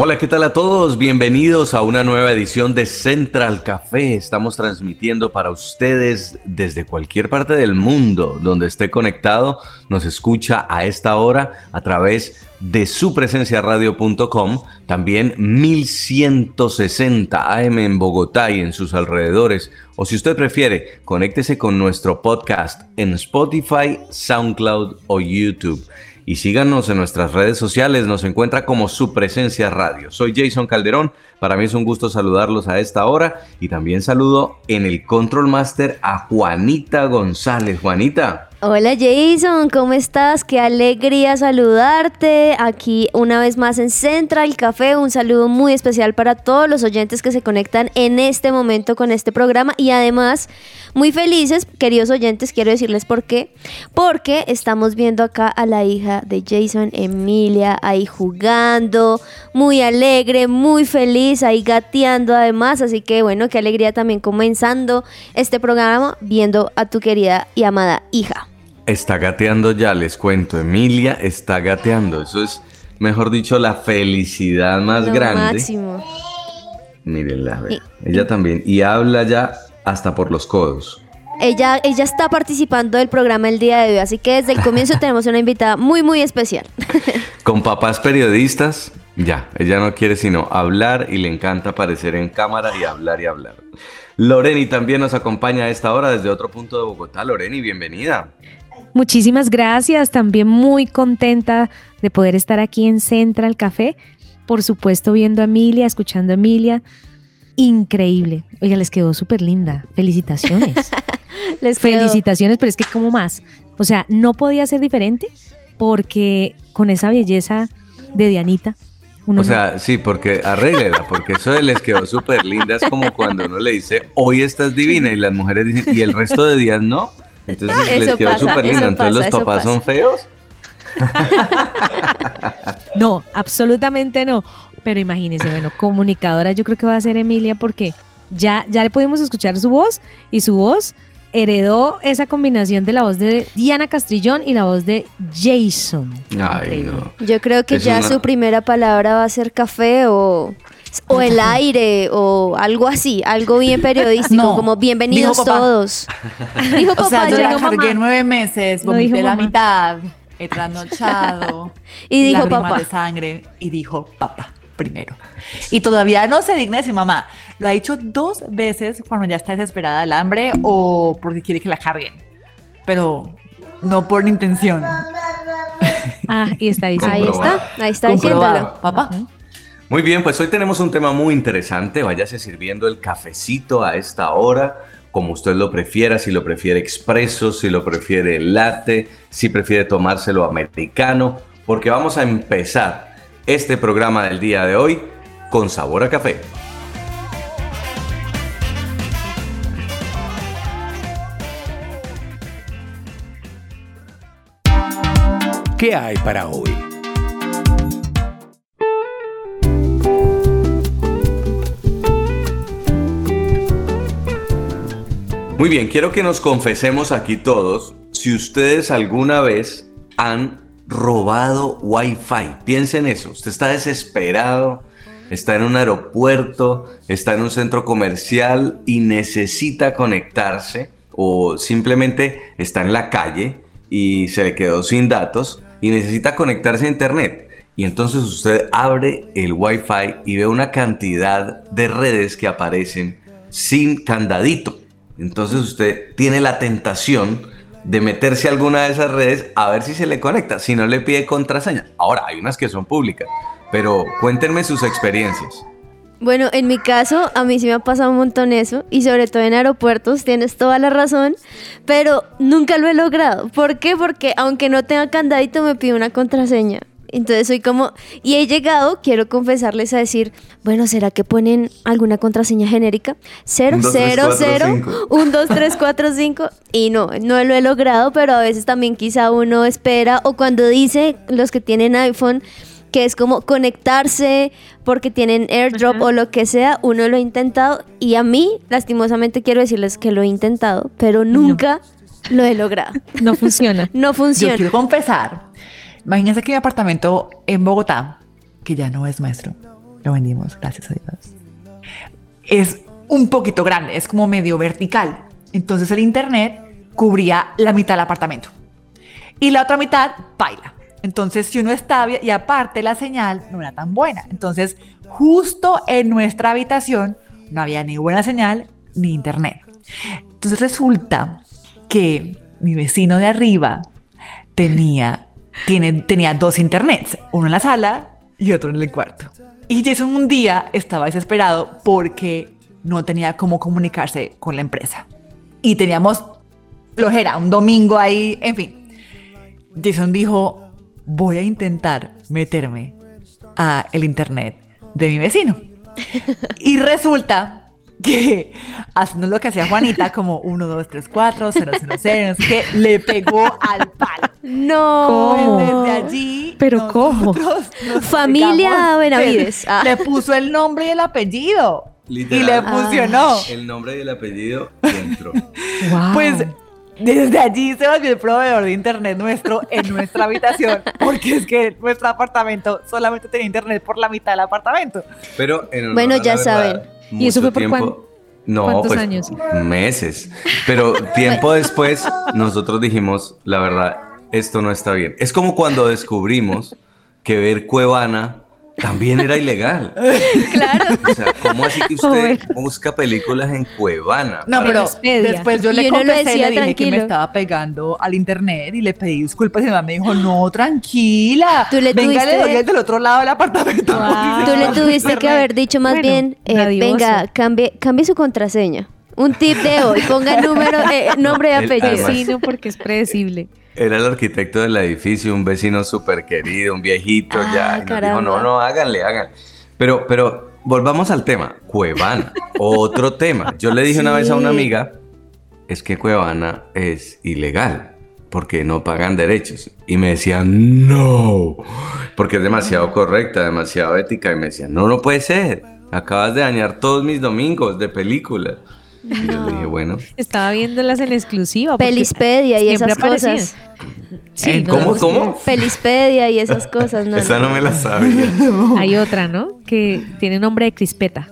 Hola, ¿qué tal a todos? Bienvenidos a una nueva edición de Central Café. Estamos transmitiendo para ustedes desde cualquier parte del mundo donde esté conectado, nos escucha a esta hora a través de su presencia radio.com, también 1160 AM en Bogotá y en sus alrededores. O si usted prefiere, conéctese con nuestro podcast en Spotify, SoundCloud o YouTube y síganos en nuestras redes sociales. Nos encuentra como su presencia radio. Soy Jason Calderón. Para mí es un gusto saludarlos a esta hora y también saludo en el Control Master a Juanita González. Juanita. Hola Jason, ¿cómo estás? Qué alegría saludarte aquí una vez más en Central Café. Un saludo muy especial para todos los oyentes que se conectan en este momento con este programa y además muy felices, queridos oyentes, quiero decirles por qué. Porque estamos viendo acá a la hija de Jason, Emilia, ahí jugando, muy alegre, muy feliz, ahí gateando además. Así que bueno, qué alegría también comenzando este programa viendo a tu querida y amada hija. Está gateando ya, les cuento. Emilia está gateando. Eso es, mejor dicho, la felicidad más Lo grande. máximo. Mírenla, ve. ella también. Y habla ya hasta por los codos. Ella, ella está participando del programa el día de hoy, así que desde el comienzo tenemos una invitada muy, muy especial. Con papás periodistas, ya, ella no quiere sino hablar y le encanta aparecer en cámara y hablar y hablar. Loreni también nos acompaña a esta hora desde otro punto de Bogotá. Loreni, bienvenida. Muchísimas gracias, también muy contenta de poder estar aquí en Central Café. Por supuesto, viendo a Emilia, escuchando a Emilia. Increíble. Oiga, les quedó súper linda. Felicitaciones. Les quedó- Felicitaciones, pero es que como más. O sea, no podía ser diferente porque con esa belleza de Dianita. Uno O sea, sí, porque arréglela, porque eso de les quedó súper linda. Es como cuando uno le dice, hoy estás divina, y las mujeres dicen, y el resto de días no. Entonces Eso les quedó súper linda. Entonces los pasa, papás son feos. No, absolutamente no. Pero imagínense, bueno, comunicadora yo creo que va a ser Emilia porque ya, ya le pudimos escuchar su voz y su voz heredó esa combinación de la voz de Diana Castrillón y la voz de Jason. Ay, no. Yo creo que Es ya una- su primera palabra va a ser café o, o el aire o algo así, algo bien periodístico, No, como bienvenidos dijo papá. todos. Dijo O papá sea, yo ya. la dijo mamá. cargué nueve meses, vomité la mamá. mitad, he trasnochado, Y dijo papá. de sangre, y dijo papá primero. Y todavía no se digna decir mamá. Lo ha dicho dos veces cuando ya está desesperada del hambre o porque quiere que la carguen. Pero no por intención. Ah, y está diciendo. Ahí está, ahí está Comprobado. diciéndolo. Papá. Muy bien, pues hoy tenemos un tema muy interesante. Váyase sirviendo el cafecito a esta hora, como usted lo prefiera, si lo prefiere expreso, si lo prefiere latte, si prefiere tomárselo americano, porque vamos a empezar este programa del día de hoy con sabor a café. ¿Qué hay para hoy? Muy bien, quiero que nos confesemos aquí todos si ustedes alguna vez han robado Wi-Fi. Piensen eso, usted está desesperado, está en un aeropuerto, está en un centro comercial y necesita conectarse o simplemente está en la calle y se le quedó sin datos y necesita conectarse a internet. Y entonces usted abre el Wi-Fi y ve una cantidad de redes que aparecen sin candadito. Entonces usted tiene la tentación de meterse a alguna de esas redes a ver si se le conecta, si no le pide contraseña. Ahora, hay unas que son públicas, pero cuéntenme sus experiencias. Bueno, en mi caso, a mí sí me ha pasado un montón eso, y sobre todo en aeropuertos, tienes toda la razón, pero nunca lo he logrado. ¿Por qué? Porque aunque no tenga candadito, me pide una contraseña. Entonces soy como, y he llegado, quiero confesarles a decir, bueno, ¿será que ponen alguna contraseña genérica? 0, Un, dos, tres, 0, cuatro, 0, cinco. 1, 2, 3, 4, 5. Y no, no lo he logrado, pero a veces también quizá uno espera, o cuando dice los que tienen iPhone, que es como conectarse porque tienen airdrop Ajá. o lo que sea, uno lo ha intentado y a mí, lastimosamente, quiero decirles que lo he intentado, pero nunca lo he logrado. No funciona. No Yo funciona. quiero confesar. Imagínense que mi apartamento en Bogotá, que ya no es nuestro, lo vendimos, gracias a Dios, es un poquito grande, es como medio vertical. Entonces el internet cubría la mitad del apartamento. Y la otra mitad, baila. Entonces, si uno estaba, y aparte la señal no era tan buena. Entonces, justo en nuestra habitación no había ni buena señal ni internet. Entonces resulta que mi vecino de arriba tenía, tiene, tenía dos internets, uno en la sala y otro en el cuarto. Y Jason un día estaba desesperado porque no tenía cómo comunicarse con la empresa. Y teníamos flojera, un domingo ahí, en fin. Jason dijo, voy a intentar meterme a el internet de mi vecino. Y resulta que haciendo lo que hacía Juanita, como 1, 2, 3, 4, 0, 0, 0, que le pegó al palo. No. ¿Cómo? Desde allí. ¿Pero cómo? Familia. Benavides. Ah. Le puso el nombre y el apellido. Literal. Y le Ah. funcionó. El nombre y el apellido y entró. Wow. Pues desde allí se volvió el proveedor de internet nuestro en nuestra habitación, porque es que nuestro apartamento solamente tenía internet por la mitad del apartamento. Pero en honor Bueno, a la ya verdad, saben. ¿Y eso fue por tiempo- cuán- No, cuántos pues años? meses. Pero tiempo después nosotros dijimos, la verdad, esto no está bien. Es como cuando descubrimos que ver Cuevana también era ilegal. Claro. O sea, ¿cómo así que usted busca películas en Cuevana? No, pero Expedia. después yo le lo confesé, decía le dije que me estaba pegando al internet y le pedí disculpas y mi mamá me dijo, no, tranquila. Tú le Venga, le tuviste- doy el del otro lado del apartamento. Wow. Tú le tuviste que haber dicho más Bueno, bien, eh, venga, cambie, cambie su contraseña. Un tip de hoy, ponga número, eh, nombre y El- apellido. Vecino porque es predecible. Era el arquitecto del edificio, un vecino súper querido, un viejito Ah, ya. y nos dijo, no, no, háganle, háganle. Pero, pero volvamos al tema. Cuevana, otro tema. Yo le dije una vez a una Sí. amiga, es que Cuevana es ilegal porque no pagan derechos. Y me decía, no, porque es demasiado correcta, demasiado ética. Y me decía, no, no puede ser. Acabas de dañar todos mis domingos de películas. Dije, bueno, Estaba viéndolas en exclusiva. Pelispedia y esas aparecían. cosas. Sí, Eh, no, ¿cómo, cómo? Pelispedia y esas cosas, no. Esa no. no me la sabía. Hay otra, ¿no? Que tiene nombre de crispeta.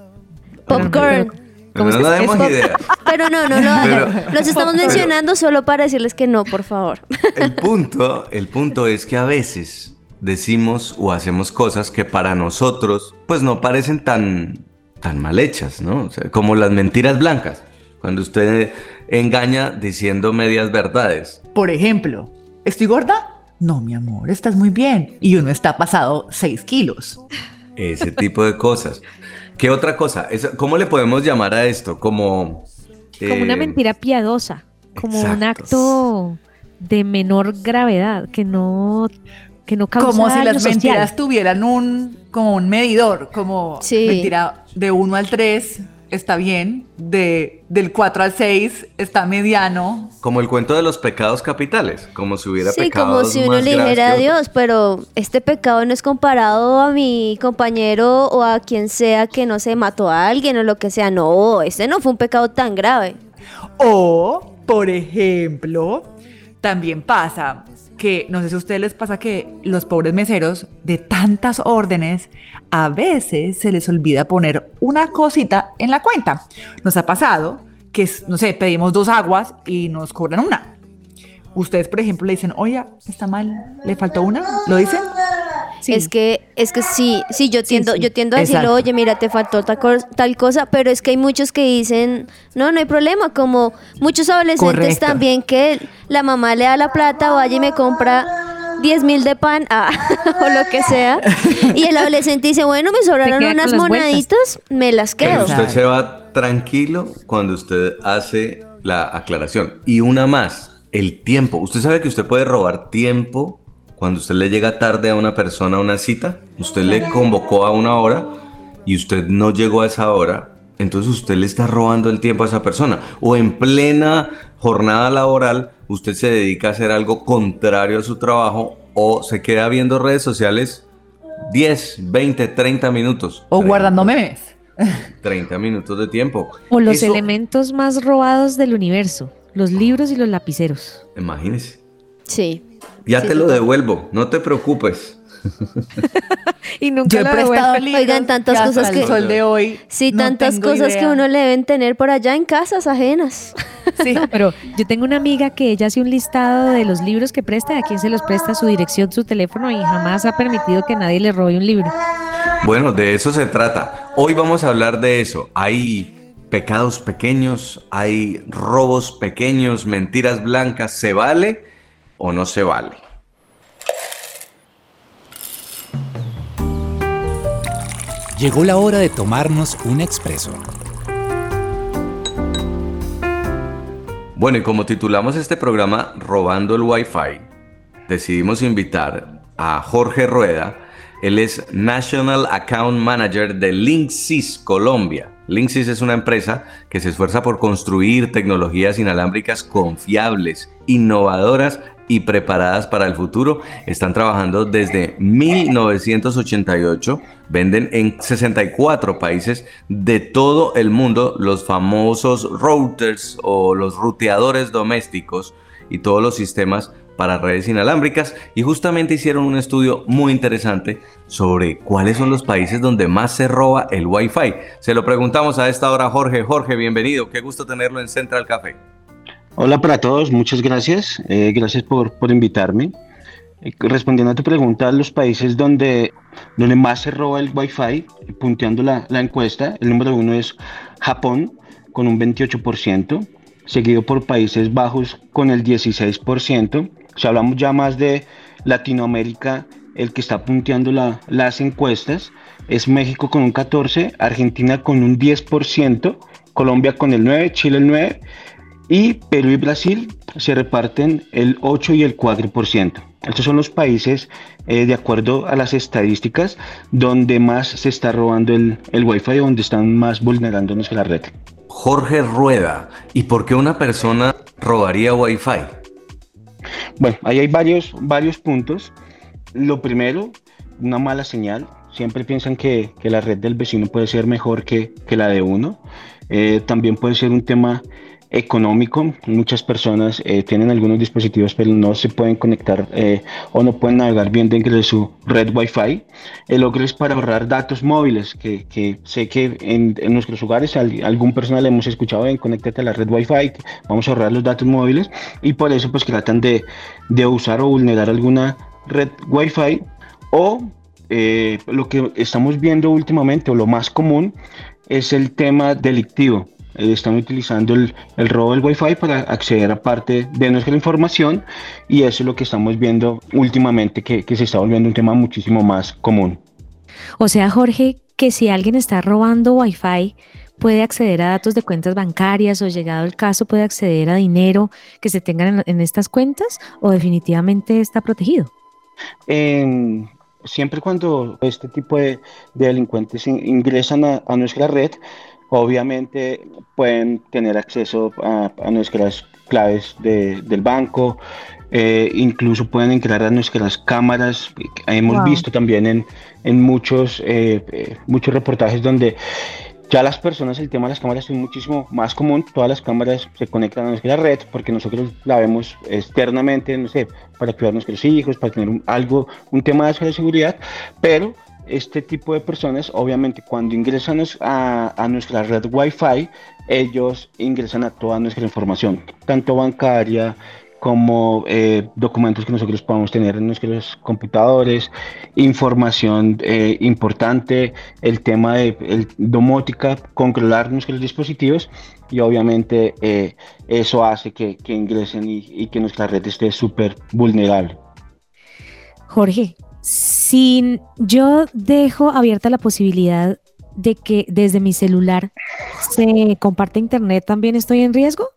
Popcorn. Pero- ¿Cómo no demos es idea. Pero no, no lo. Pero- Los estamos pero- mencionando solo para decirles que no, por favor. El punto, el punto es que a veces decimos o hacemos cosas que para nosotros pues no parecen tan, tan mal hechas, ¿no? O sea, como las mentiras blancas, cuando usted engaña diciendo medias verdades. Por ejemplo, ¿estoy gorda? No, mi amor, estás muy bien. Y uno está pasado 6 kilos. Ese tipo de cosas. ¿Qué otra cosa? ¿Cómo le podemos llamar a esto? Como... Como una eh, mentira piadosa. Como un acto de menor gravedad. Que no, que no causa Como si las social. mentiras tuvieran un, como un medidor, como Sí. mentira de 1 al 3 está bien, de, del 4 al 6 está mediano. Como el cuento de los pecados capitales, como si hubiera Sí, pecados como si uno le dijera a. Dios, pero este pecado no es comparado a mi compañero o a quien sea que no se mató a alguien o lo que sea. No, este no fue un pecado tan grave. O, por ejemplo, también pasa que, no sé si a ustedes les pasa que los pobres meseros de tantas órdenes, a veces se les olvida poner una cosita en la cuenta. Nos ha pasado que, no sé, pedimos dos aguas y nos cobran una. Ustedes, por ejemplo, le dicen, oye, está mal, le faltó una, ¿lo dicen? Sí. Es que, es que sí, sí, yo tiendo, sí. yo tiendo a decirlo, oye, mira, te faltó tal, cosa, pero es que hay muchos que dicen, no, no hay problema, como muchos adolescentes Correcto. también que la mamá le da la plata, vaya y me compra 10 mil de pan ah, o lo que sea, y el adolescente dice, bueno, me sobraron unas moneditas, me las Pero quedo. usted se va tranquilo cuando usted hace la aclaración. Y una más, el tiempo. Usted sabe que usted puede robar tiempo cuando usted le llega tarde a una persona a una cita, usted le convocó a una hora y usted no llegó a esa hora, entonces usted le está robando el tiempo a esa persona. O en plena jornada laboral, usted se dedica a hacer algo contrario a su trabajo o se queda viendo redes sociales 10, 20, 30 minutos. O 30, guardando memes. 30 minutos de tiempo. O los Eso- elementos más robados del universo, los libros y los lapiceros. Imagínese. Sí. Ya Sí, te lo devuelvo, no te preocupes. Y nunca Yo he lo prestado libros Oigan, tantas cosas el que- sol de hoy. Sí, no tantas cosas que uno le deben tener por allá en casas ajenas. Sí. No, pero yo tengo una amiga que ella hace un listado de los libros que presta, a quién se los presta, su dirección, su teléfono y jamás ha permitido que nadie le robe un libro. Bueno, de eso se trata. Hoy vamos a hablar de eso. Hay pecados pequeños, hay robos pequeños, mentiras blancas. ¿Se vale o no se vale? Llegó la hora de tomarnos un expreso. Bueno, y como titulamos este programa Robando el Wi-Fi, decidimos invitar a Jorge Rueda. Él es National Account Manager de Linksys Colombia. Linksys es una empresa que se esfuerza por construir tecnologías inalámbricas confiables, innovadoras y preparadas para el futuro. Están trabajando desde 1988. Venden en 64 países de todo el mundo los famosos routers o los ruteadores domésticos y todos los sistemas para redes inalámbricas y justamente hicieron un estudio muy interesante sobre cuáles son los países donde más se roba el Wi-Fi. Se lo preguntamos a esta hora Jorge. Jorge, bienvenido. Qué gusto tenerlo en Central Café. Hola para todos, muchas gracias. Eh, gracias por, por invitarme. Eh, respondiendo a tu pregunta, los países donde, donde más se roba el Wi-Fi, punteando la, la encuesta, el número uno es Japón con un 28%, seguido por Países Bajos con el 16%. Si hablamos ya más de Latinoamérica, el que está punteando la- las encuestas es México con un 14%, Argentina con un 10%, Colombia con el 9%, Chile el 9%, y Perú y Brasil se reparten el 8 y el 4%. Estos son los países, eh, de acuerdo a las estadísticas, donde más se está robando el, el Wi-Fi, donde están más vulnerando nuestra red. Jorge Rueda. ¿Y por qué una persona robaría Wi-Fi? Bueno, ahí hay varios, varios puntos. Lo primero, una mala señal. Siempre piensan que, que la red del vecino puede ser mejor que, que la de uno. Eh, también puede ser un tema económico. Muchas personas eh, tienen algunos dispositivos, pero no se pueden conectar eh, o no pueden navegar bien dentro de su red Wi-Fi. El otro es para ahorrar datos móviles, que, que sé que en, en nuestros hogares al- algún personal hemos escuchado en conéctate a la red Wi-Fi, vamos a ahorrar los datos móviles y por eso pues tratan de, de usar o vulnerar alguna red Wi-Fi o eh, lo que estamos viendo últimamente o lo más común es el tema delictivo. Eh, están utilizando el, el robo del Wi-Fi para acceder a parte de nuestra información y eso es lo que estamos viendo últimamente que, que se está volviendo un tema muchísimo más común. O sea, Jorge, que si alguien está robando Wi-Fi, puede acceder a datos de cuentas bancarias o llegado el caso puede acceder a dinero que se tengan en, en estas cuentas o definitivamente está protegido. Siempre cuando este tipo de, de delincuentes in- ingresan a, a nuestra red, obviamente pueden tener acceso a, a nuestras claves de- del banco, eh, incluso pueden entrar a nuestras cámaras. Hemos Wow. visto también en, en muchos, eh, eh, muchos reportajes donde ya las personas, el tema de las cámaras es muchísimo más común. Todas las cámaras se conectan a nuestra red porque nosotros la vemos externamente, no sé, para cuidar a nuestros hijos, para tener un- algo, un tema de seguridad, pero este tipo de personas, obviamente, cuando ingresan a, a nuestra red Wi-Fi, ellos ingresan a toda nuestra información, tanto bancaria como eh, documentos que nosotros podamos tener en nuestros computadores, información eh, importante, el tema de el domótica, controlar nuestros dispositivos y obviamente eh, eso hace que, que ingresen y, y que nuestra red esté súper vulnerable. Jorge, si yo dejo abierta la posibilidad de que desde mi celular se comparte internet, ¿también estoy en riesgo?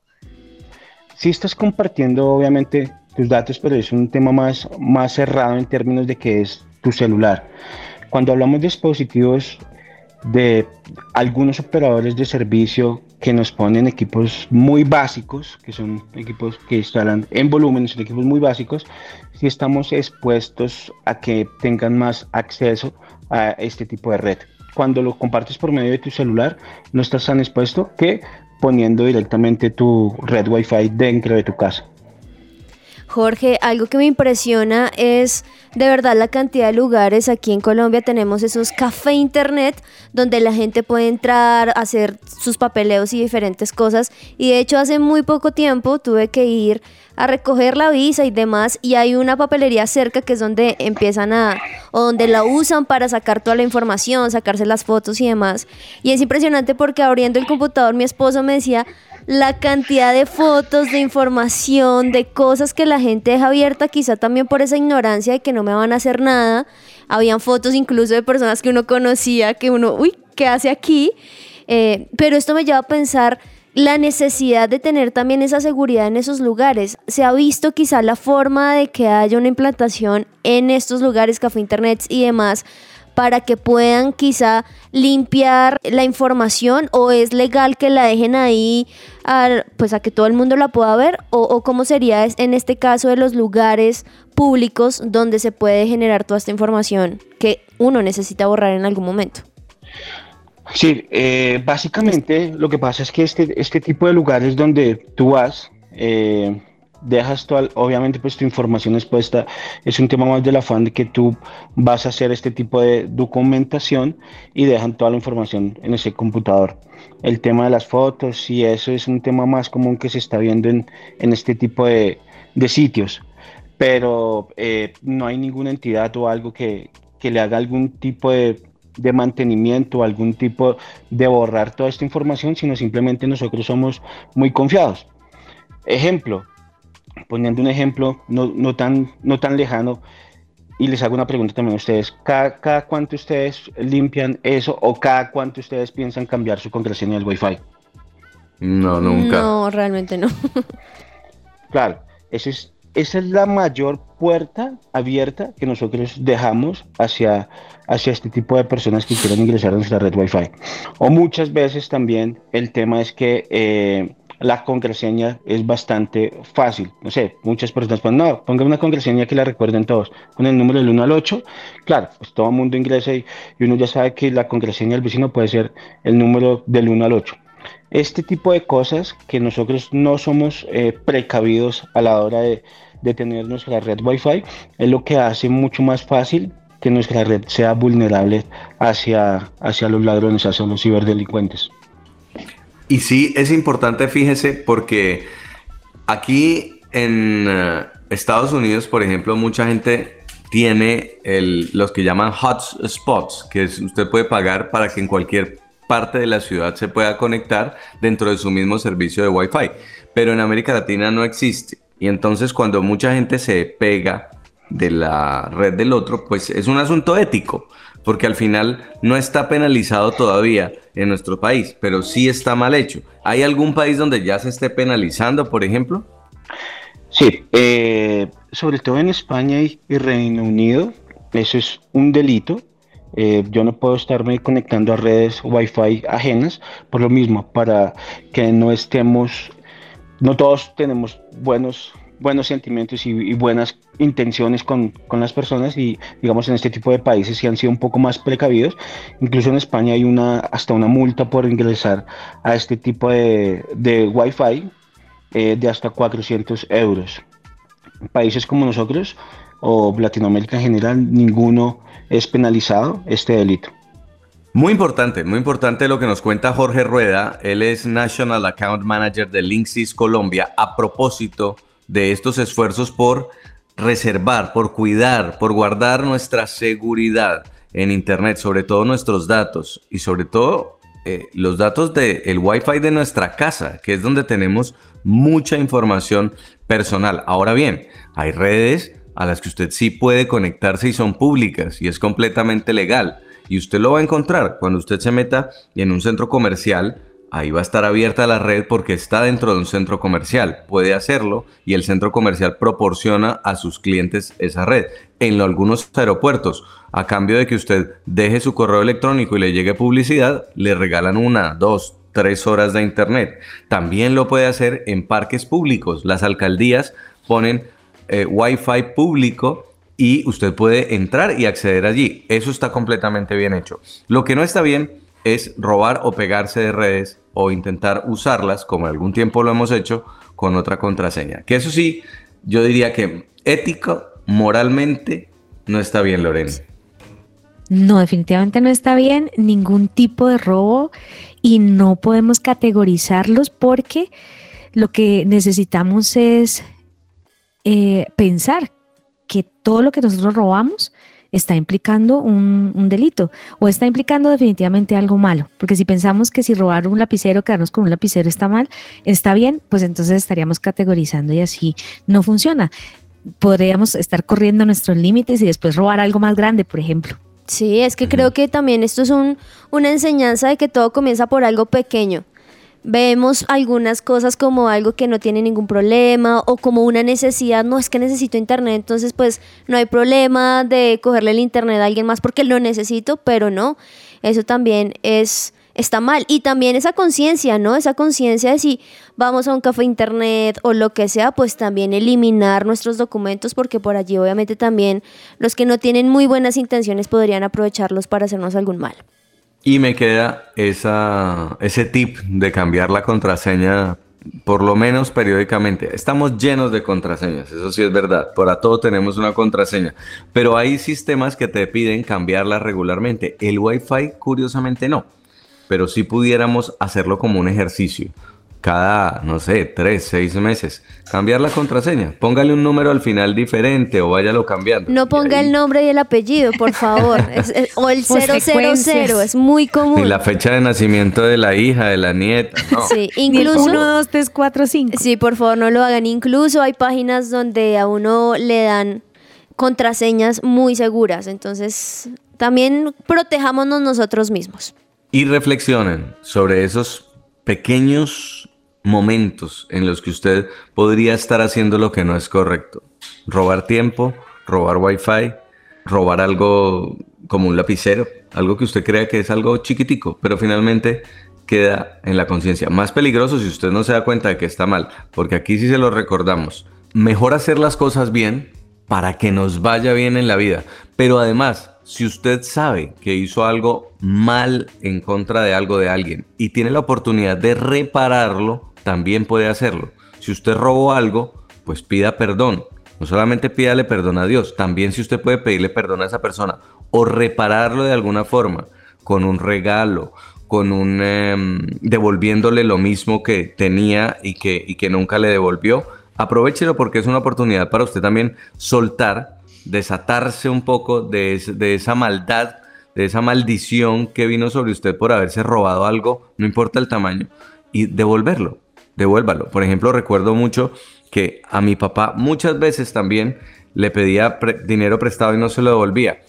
Si estás compartiendo obviamente tus datos, pero es un tema más, más cerrado en términos de que es tu celular. Cuando hablamos de dispositivos de algunos operadores de servicio que nos ponen equipos muy básicos, que son equipos que instalan en volumen, son equipos muy básicos, si estamos expuestos a que tengan más acceso a este tipo de red. Cuando lo compartes por medio de tu celular, no estás tan expuesto que poniendo directamente tu red Wi-Fi dentro de tu casa. Jorge, algo que me impresiona es de verdad la cantidad de lugares aquí en Colombia. Tenemos esos café internet donde la gente puede entrar, hacer sus papeleos y diferentes cosas. Y de hecho hace muy poco tiempo tuve que ir a recoger la visa y demás y hay una papelería cerca que es donde empiezan a o donde la usan para sacar toda la información, sacarse las fotos y demás. Y es impresionante porque abriendo el computador mi esposo me decía, la cantidad de fotos, de información, de cosas que la gente deja abierta, quizá también por esa ignorancia de que no me van a hacer nada. Habían fotos incluso de personas que uno conocía, que uno, uy, ¿qué hace aquí? Eh, pero esto me lleva a pensar la necesidad de tener también esa seguridad en esos lugares. Se ha visto quizá la forma de que haya una implantación en estos lugares, café internet y demás, para que puedan quizá limpiar la información o es legal que la dejen ahí pues a que todo el mundo la pueda ver o, cómo sería en este caso de los lugares públicos donde se puede generar toda esta información que uno necesita borrar en algún momento. Sí, eh, básicamente lo que pasa es que este, este tipo de lugares donde tú vas, eh, dejas toda, obviamente pues tu información expuesta, es un tema más del afán de que tú vas a hacer este tipo de documentación y dejan toda la información en ese computador. El tema de las fotos y eso es un tema más común que se está viendo en, este tipo de, sitios, pero eh, no hay ninguna entidad o algo que, le haga algún tipo de, de mantenimiento, algún tipo de borrar toda esta información, sino simplemente nosotros somos muy confiados. Ejemplo, poniendo un ejemplo no, tan, no tan lejano, y les hago una pregunta también a ustedes, ¿cada, cada cuánto ustedes limpian eso o cada cuánto ustedes piensan cambiar su contraseña del Wi-Fi? No, nunca. No, realmente no. claro, eso es, esa es la mayor puerta abierta que nosotros dejamos hacia, hacia este tipo de personas que quieran ingresar a nuestra red Wi-Fi. O muchas veces también el tema es que eh, la contraseña es bastante fácil. No sé, muchas personas ponen, no, pongan una contraseña que la recuerden todos. Con el número del 1 al 8, claro, pues todo el mundo ingresa y, uno ya sabe que la contraseña del vecino puede ser el número del 1 al 8. Este tipo de cosas que nosotros no somos eh, precavidos a la hora de, de tener nuestra red Wi-Fi es lo que hace mucho más fácil que nuestra red sea vulnerable hacia, hacia los ladrones, hacia los ciberdelincuentes. Y sí, es importante, fíjese, porque aquí en eh, Estados Unidos, por ejemplo, mucha gente tiene el, los que llaman hotspots, que usted puede pagar para que en cualquier parte de la ciudad se pueda conectar dentro de su mismo servicio de Wi-Fi. Pero en América Latina no existe. Y entonces cuando mucha gente se pega de la red del otro, pues es un asunto ético porque al final no está penalizado todavía en nuestro país, pero sí está mal hecho. ¿Hay algún país donde ya se esté penalizando, por ejemplo? Sí, eh, sobre todo en España y, Reino Unido, eso es un delito. Eh, yo no puedo estarme conectando a redes Wi-Fi ajenas, por lo mismo, para que no estemos, no todos tenemos buenos buenos sentimientos y, buenas intenciones con, con, las personas y digamos en este tipo de países sí han sido un poco más precavidos. Incluso en España hay una hasta una multa por ingresar a este tipo de, de Wi-Fi eh, de hasta 400 euros. Países como nosotros o Latinoamérica en general, ninguno es penalizado este delito. Muy importante, muy importante lo que nos cuenta Jorge Rueda. Él es National Account Manager de Linksys Colombia. A propósito de estos esfuerzos por reservar, por cuidar, por guardar nuestra seguridad en Internet, sobre todo nuestros datos y sobre todo eh, los datos del el Wi-Fi de nuestra casa, que es donde tenemos mucha información personal. Ahora bien, hay redes a las que usted sí puede conectarse y son públicas y es completamente legal. Y usted lo va a encontrar cuando usted se meta en un centro comercial ahí va a estar abierta la red porque está dentro de un centro comercial. Puede hacerlo y el centro comercial proporciona a sus clientes esa red. En algunos aeropuertos, a cambio de que usted deje su correo electrónico y le llegue publicidad, le regalan una, dos, tres horas de internet. También lo puede hacer en parques públicos. Las alcaldías ponen eh, Wi-Fi público y usted puede entrar y acceder allí. Eso está completamente bien hecho. Lo que no está bien es robar o pegarse de redes o intentar usarlas, como algún tiempo lo hemos hecho, con otra contraseña. Que eso sí, yo diría que ético, moralmente, no está bien, Lorena. No, definitivamente no está bien ningún tipo de robo y no podemos categorizarlos porque lo que necesitamos es eh, pensar que todo lo que nosotros robamos está implicando un, un, delito o está implicando definitivamente algo malo. Porque si pensamos que si robar un lapicero, quedarnos con un lapicero está mal, está bien, pues entonces estaríamos categorizando y así no funciona. Podríamos estar corriendo nuestros límites y después robar algo más grande, por ejemplo. Sí, es que creo que también esto es un, una enseñanza de que todo comienza por algo pequeño. Vemos algunas cosas como algo que no tiene ningún problema o como una necesidad, no es que necesito internet, entonces pues no hay problema de cogerle el internet a alguien más porque lo necesito, pero no, eso también es está mal. Y también esa conciencia, ¿no? Esa conciencia de si vamos a un café internet o lo que sea, pues también eliminar nuestros documentos porque por allí obviamente también los que no tienen muy buenas intenciones podrían aprovecharlos para hacernos algún mal. Y me queda ese tip de cambiar la contraseña por lo menos periódicamente. Estamos llenos de contraseñas, eso sí es verdad. Para todo tenemos una contraseña. Pero hay sistemas que te piden cambiarla regularmente. El Wi-Fi, curiosamente, no pero si pudiéramos hacerlo como un ejercicio. Cada, no sé, tres, seis meses. Cambiar la contraseña. Póngale un número al final diferente o váyalo cambiando. No ponga el nombre y el apellido, por favor. o el 000, es muy común. Y la fecha de nacimiento de la hija, de la nieta. No. Sí, incluso. 1, 2, 3, 4, 5. Sí, por favor, no lo hagan. Incluso hay páginas donde a uno le dan contraseñas muy seguras. Entonces, también protejámonos nosotros mismos y reflexionen sobre esos pequeños momentos en los que usted podría estar haciendo lo que no es correcto. Robar tiempo, robar wifi, robar algo como un lapicero, algo que usted crea que es algo chiquitico, pero finalmente queda en la conciencia. Más peligroso si usted no se da cuenta de que está mal, porque aquí sí se lo recordamos. Mejor hacer las cosas bien para que nos vaya bien en la vida, pero además si usted sabe que hizo algo mal en contra de algo de alguien y tiene la oportunidad de repararlo, también puede hacerlo. Si usted robó algo, pues pida perdón. No solamente pídale perdón a Dios, también si usted puede pedirle perdón a esa persona o repararlo de alguna forma, con un regalo, con un em, devolviéndole lo mismo que tenía y que, y que nunca le devolvió, aprovechelo porque es una oportunidad para usted también soltar desatarse un poco de, esa maldad, de esa maldición que vino sobre usted por haberse robado algo, no importa el tamaño, y devolverlo, devuélvalo. Por ejemplo, recuerdo mucho que a mi papá muchas veces también le pedía dinero prestado y no se lo devolvía.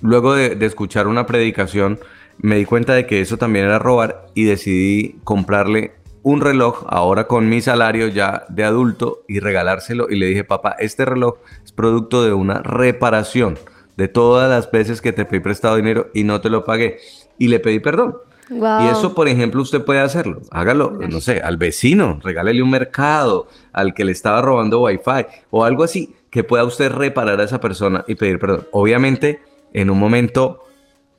Luego de, de, escuchar una predicación, me di cuenta de que eso también era robar y decidí comprarle un reloj ahora con mi salario ya de adulto y regalárselo y le dije, papá, este reloj es producto de una reparación de todas las veces que te pedí prestado dinero y no te lo pagué y le pedí perdón. Y eso, por ejemplo, usted puede hacerlo. Hágalo, no sé, al vecino, regálele un mercado, al que le estaba robando wifi o algo así, que pueda usted reparar a esa persona y pedir perdón. Obviamente, en un momento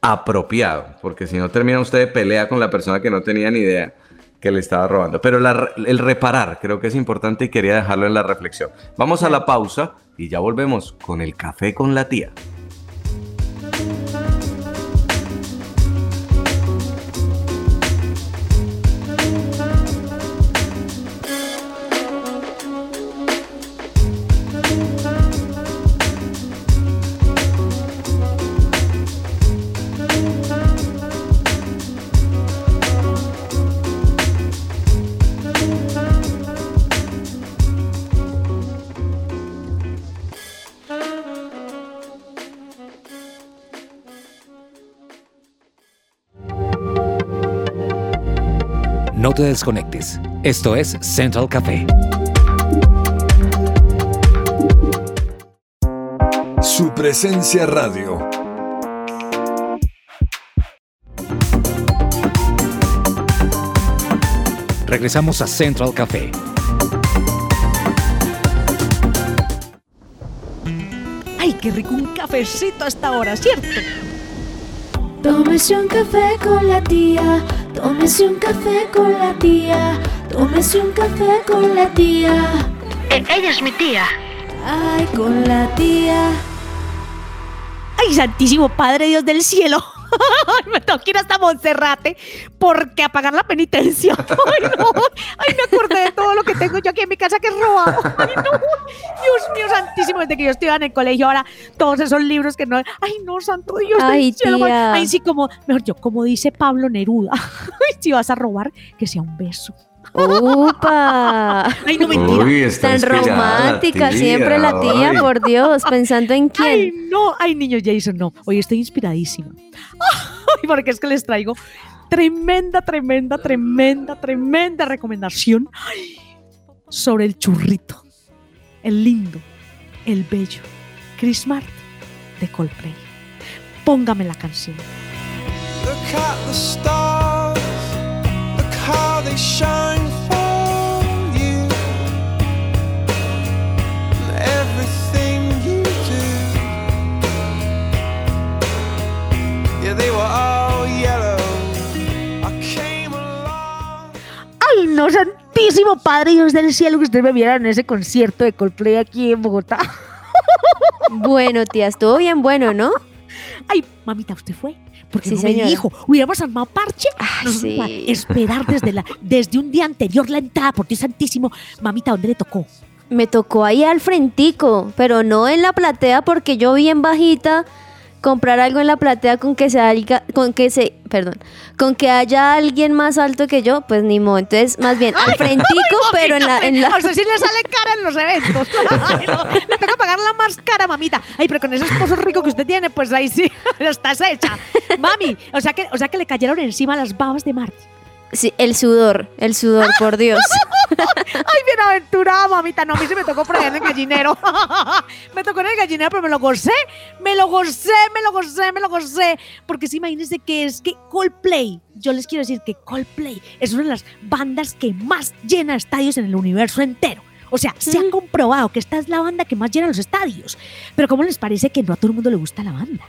apropiado, porque si no termina usted de pelea con la persona que no tenía ni idea que le estaba robando. Pero el reparar creo que es importante y quería dejarlo en la reflexión. Vamos a la pausa y ya volvemos con el café con la tía. Te desconectes. Esto es Central Café. Su presencia radio. Regresamos a Central Café. Ay, qué rico un cafecito a esta hora, ¿cierto? Tómese un café con la tía, tómese un café con la tía, tómese un café con la tía. ella es mi tía. Ay, con la tía. Ay, Santísimo Padre Dios del cielo. Me tengo que ir hasta Monserrate porque a pagar la penitencia. Ay, no. Ay, me acordé de todo lo que tengo yo aquí en mi casa que he robado. Ay, no. Dios mío, santísimo, desde que yo estuve en el colegio ahora, todos esos libros que no. Ay, no, santo Dios Ay, cielo. tía. Ay, sí, como, mejor yo, como dice Pablo Neruda. Ay, si vas a robar, que sea un beso. ¡Upa! Ay, no mentira. Uy, está Tan la romántica tía, siempre la tía, ay. por Dios, pensando en Ay, quién. no, ay, niño Jason, no. Hoy estoy inspiradísima. Ay, porque es que les traigo tremenda, tremenda, tremenda, tremenda recomendación ay, sobre el churrito, el lindo, el bello, Chris Martin de Coldplay. Póngame la canción. Look at the stars. Look how they shine for you. Everything you do. Yeah, they were all no, santísimo Padre Dios del cielo, que ustedes me vieran en ese concierto de Coldplay aquí en Bogotá. Bueno, tía, estuvo bien bueno, ¿no? Ay, mamita, ¿usted fue? Porque Sí, no señora. me dijo, hubiéramos armado parche. Ay, Nosotros sí. para Esperar desde, la, desde un día anterior la entrada, por Dios santísimo. Mamita, ¿dónde le tocó? Me tocó ahí al frentico, pero no en la platea porque yo bien bajita comprar algo en la platea con que se haya, con que se, perdón, con que haya alguien más alto que yo, pues ni modo. Entonces, más bien al frentico, pero en la, en la sí le sale cara en los eventos. Le toca pagar la más cara, mamita. Ay, pero con ese esposo rico que usted tiene, pues ahí sí, estás hecha. Mami, o sea que, o sea que le cayeron encima las babas de Marty. Sí, el sudor, el sudor, por Dios. Ay, bienaventurada, mamita. No, a mí se me tocó por allá en el gallinero. me tocó en el gallinero, pero me lo gocé. Me lo gocé, me lo gocé, me lo gocé. Porque sí, imagínense que es que Coldplay, yo les quiero decir que Coldplay es una de las bandas que más llena estadios en el universo entero. O sea, se ha comprobado que esta es la banda que más llena los estadios. Pero ¿cómo les parece que no a todo el mundo le gusta la banda?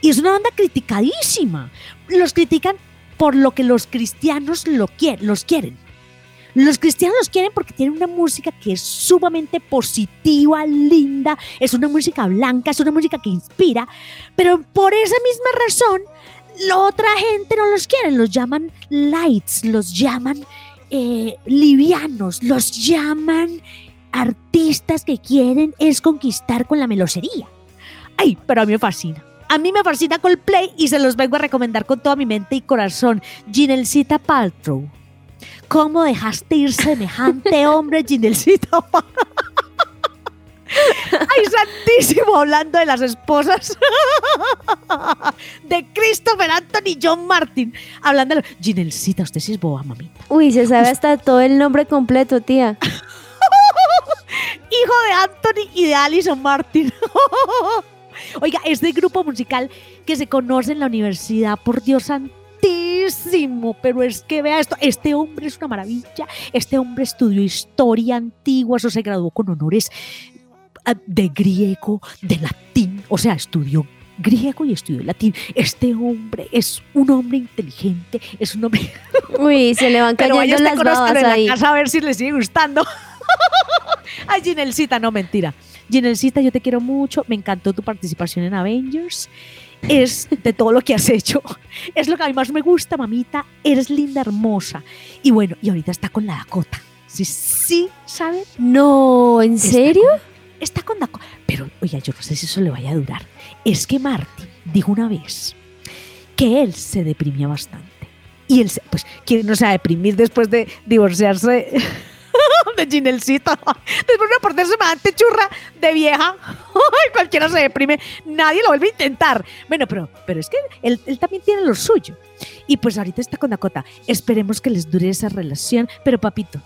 Y es una banda criticadísima. Los critican por lo que los cristianos lo los quieren. Los cristianos los quieren porque tienen una música que es sumamente positiva, linda, es una música blanca, es una música que inspira, pero por esa misma razón, la otra gente no los quiere, los llaman lights, los llaman eh, livianos, los llaman artistas que quieren es conquistar con la melosería. Ay, pero a mí me fascina. A mí me fascina Coldplay y se los vengo a recomendar con toda mi mente y corazón. Ginelcita Paltrow. ¿Cómo dejaste ir semejante hombre, Ginelcita Paltrow? Ay, santísimo, hablando de las esposas de Christopher Anthony John Martin. Hablando de... Ginelcita, usted sí es boba, mamita. Uy, se sabe hasta todo el nombre completo, tía. hijo de Anthony y de Alison Martin. Oiga, este grupo musical que se conoce en la universidad, por Dios santísimo, pero es que vea esto, este hombre es una maravilla, este hombre estudió historia antigua, eso se graduó con honores ah, de griego, de latín, o sea, estudió griego y estudió latín. Este hombre es un hombre inteligente, es un hombre... Uy, se le van cayendo usted las babas en la ahí. casa a ver si le sigue gustando. Ay, Ginelcita, no, mentira. Ginelcita, yo te quiero mucho. Me encantó tu participación en Avengers. Es de todo lo que has hecho. Es lo que a mí más me gusta, mamita. Eres linda, hermosa. Y bueno, y ahorita está con la Dakota. Sí, sí, ¿saben? No, ¿en Está serio? con- Está con Dakota. Pero, oiga, yo no sé si eso le vaya a durar. Es que Marty dijo una vez que él se deprimía bastante. Y él, se- pues, ¿quién no se va a deprimir después de divorciarse de Ginelcito. Después de portar semejante churra de vieja, cualquiera se deprime, nadie lo vuelve a intentar. Bueno, pero, pero es que él, él también tiene lo suyo. Y pues ahorita está con Dakota. Esperemos que les dure esa relación. Pero papito,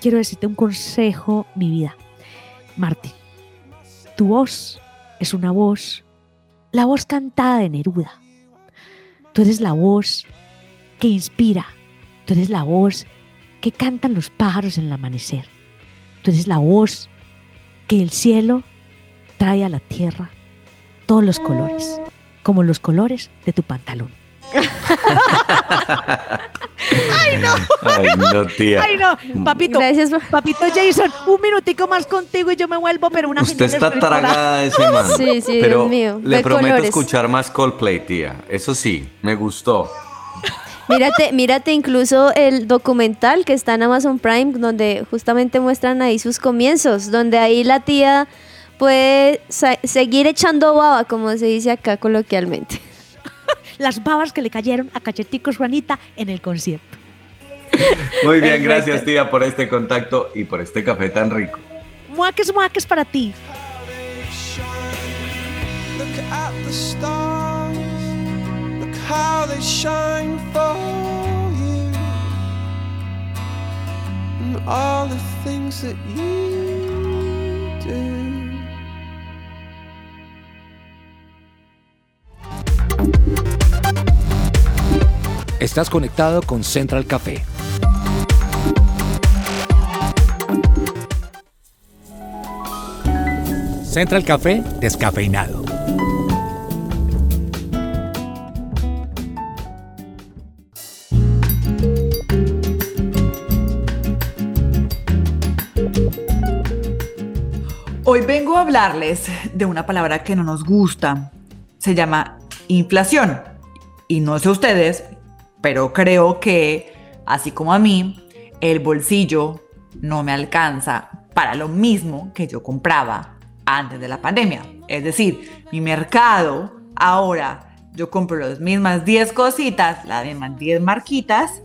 quiero decirte un consejo, mi vida. Martín, tu voz es una voz, la voz cantada de Neruda. Tú eres la voz que inspira. Tú eres la voz que cantan los pájaros en el amanecer. Tú eres la voz que el cielo trae a la tierra todos los colores, como los colores de tu pantalón. Ay, no, tía. Ay, no, papito, Gracias. papito Jason, un minutico más contigo y yo me vuelvo, pero una Usted está tragada de ese man. Sí, sí, Pero Dios mío, le de prometo colores. escuchar más Coldplay, tía. Eso sí, me gustó. Mírate, mírate incluso el documental que está en Amazon Prime, donde justamente muestran ahí sus comienzos, donde ahí la tía puede seguir echando baba, como se dice acá coloquialmente. Las babas que le cayeron a Cacheticos Juanita en el concierto. Muy bien, gracias, tía, por este contacto y por este café tan rico. Muaques, muaques para ti. How they shine for you. And all the things that you do. Estás conectado con Central Café. Central Café descafeinado. Hoy vengo a hablarles de una palabra que no nos gusta. Se llama inflación. Y no sé ustedes, pero creo que, así como a mí, el bolsillo no me alcanza para lo mismo que yo compraba antes de la pandemia. Es decir, mi mercado ahora yo compro las mismas 10 cositas, las mismas 10 marquitas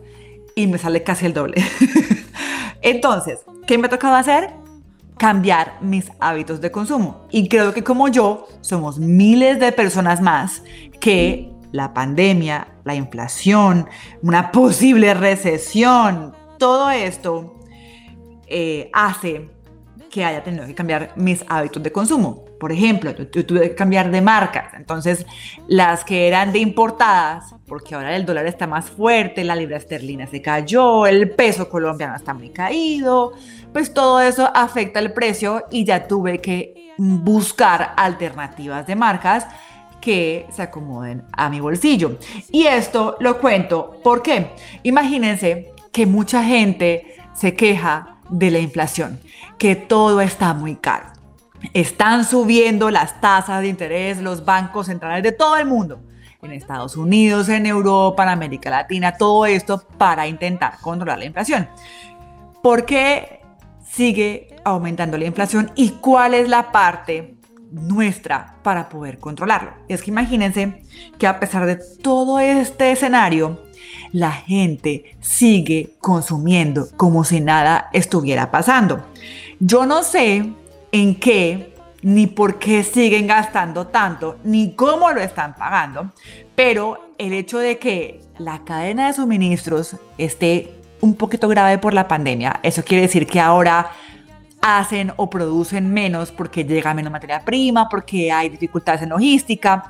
y me sale casi el doble. Entonces, ¿qué me ha tocado hacer? Cambiar mis hábitos de consumo. Y creo que como yo, somos miles de personas más que la pandemia, la inflación, una posible recesión, todo esto eh, hace que haya tenido que cambiar mis hábitos de consumo. Por ejemplo, yo, yo tuve que cambiar de marcas. Entonces, las que eran de importadas, porque ahora el dólar está más fuerte, la libra esterlina se cayó, el peso colombiano está muy caído, pues todo eso afecta el precio y ya tuve que buscar alternativas de marcas que se acomoden a mi bolsillo. Y esto lo cuento porque imagínense que mucha gente se queja de la inflación, que todo está muy caro. Están subiendo las tasas de interés los bancos centrales de todo el mundo, en Estados Unidos, en Europa, en América Latina, todo esto para intentar controlar la inflación. ¿Por qué sigue aumentando la inflación y cuál es la parte nuestra para poder controlarlo? Es que imagínense que a pesar de todo este escenario, la gente sigue consumiendo como si nada estuviera pasando. Yo no sé en qué ni por qué siguen gastando tanto, ni cómo lo están pagando, pero el hecho de que la cadena de suministros esté un poquito grave por la pandemia, eso quiere decir que ahora hacen o producen menos porque llega menos materia prima, porque hay dificultades en logística.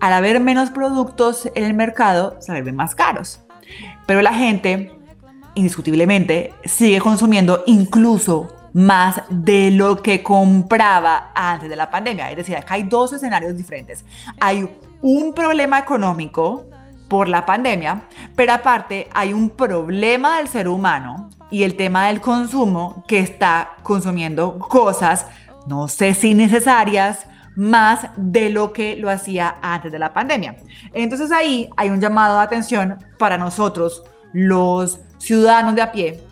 Al haber menos productos en el mercado, se vuelven más caros. Pero la gente, indiscutiblemente, sigue consumiendo incluso más de lo que compraba antes de la pandemia. Es decir, acá hay dos escenarios diferentes. Hay un problema económico por la pandemia, pero aparte hay un problema del ser humano y el tema del consumo que está consumiendo cosas, no sé si necesarias, más de lo que lo hacía antes de la pandemia. Entonces ahí hay un llamado de atención para nosotros, los ciudadanos de a pie,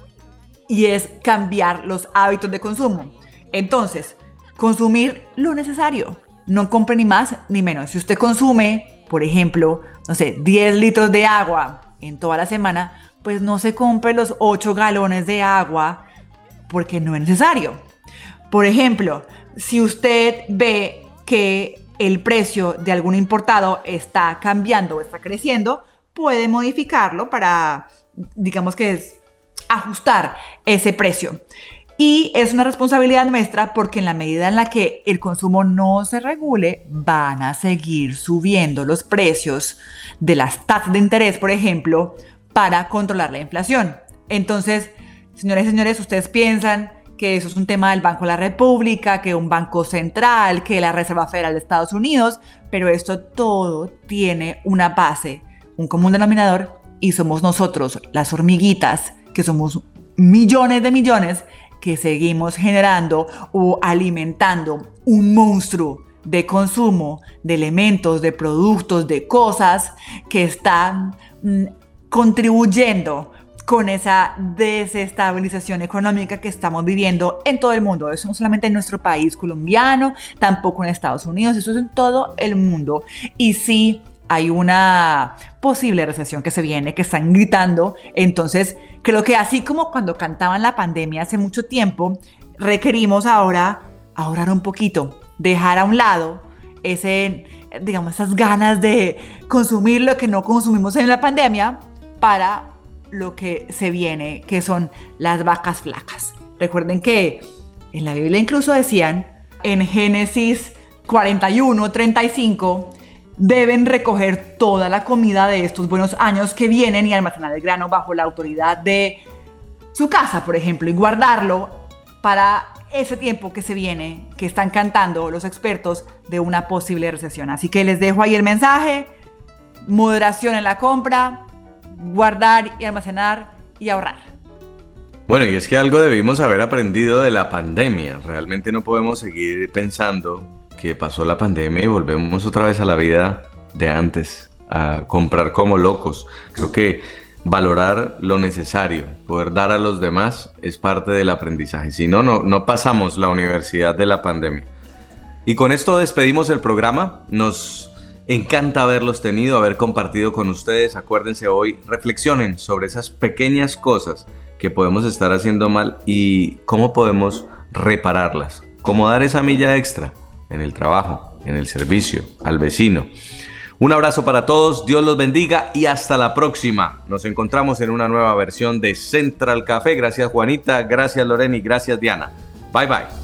y es cambiar los hábitos de consumo. Entonces, consumir lo necesario. No compre ni más ni menos. Si usted consume, por ejemplo, no sé, 10 litros de agua en toda la semana, pues no se compre los 8 galones de agua porque no es necesario. Por ejemplo, si usted ve que el precio de algún importado está cambiando o está creciendo, puede modificarlo para, digamos que es ajustar ese precio. Y es una responsabilidad nuestra porque en la medida en la que el consumo no se regule, van a seguir subiendo los precios de las tasas de interés, por ejemplo, para controlar la inflación. Entonces, señores y señores, ustedes piensan que eso es un tema del Banco de la República, que un banco central, que la Reserva Federal de Estados Unidos, pero esto todo tiene una base, un común denominador, y somos nosotros, las hormiguitas, que somos millones de millones que seguimos generando o alimentando un monstruo de consumo de elementos, de productos, de cosas que están mm, contribuyendo con esa desestabilización económica que estamos viviendo en todo el mundo. Eso no solamente en nuestro país colombiano, tampoco en Estados Unidos, eso es en todo el mundo. Y sí hay una posible recesión que se viene, que están gritando, entonces Creo que así como cuando cantaban la pandemia hace mucho tiempo, requerimos ahora ahorrar un poquito, dejar a un lado ese, digamos, esas ganas de consumir lo que no consumimos en la pandemia para lo que se viene, que son las vacas flacas. Recuerden que en la Biblia incluso decían en Génesis 41, 35, deben recoger toda la comida de estos buenos años que vienen y almacenar el grano bajo la autoridad de su casa, por ejemplo, y guardarlo para ese tiempo que se viene, que están cantando los expertos de una posible recesión. Así que les dejo ahí el mensaje, moderación en la compra, guardar y almacenar y ahorrar. Bueno, y es que algo debimos haber aprendido de la pandemia. Realmente no podemos seguir pensando pasó la pandemia y volvemos otra vez a la vida de antes, a comprar como locos. Creo que valorar lo necesario, poder dar a los demás es parte del aprendizaje. Si no, no, no pasamos la universidad de la pandemia. Y con esto despedimos el programa. Nos encanta haberlos tenido, haber compartido con ustedes. Acuérdense hoy, reflexionen sobre esas pequeñas cosas que podemos estar haciendo mal y cómo podemos repararlas. Cómo dar esa milla extra en el trabajo, en el servicio, al vecino. Un abrazo para todos, Dios los bendiga y hasta la próxima. Nos encontramos en una nueva versión de Central Café. Gracias Juanita, gracias Lorena y gracias Diana. Bye bye.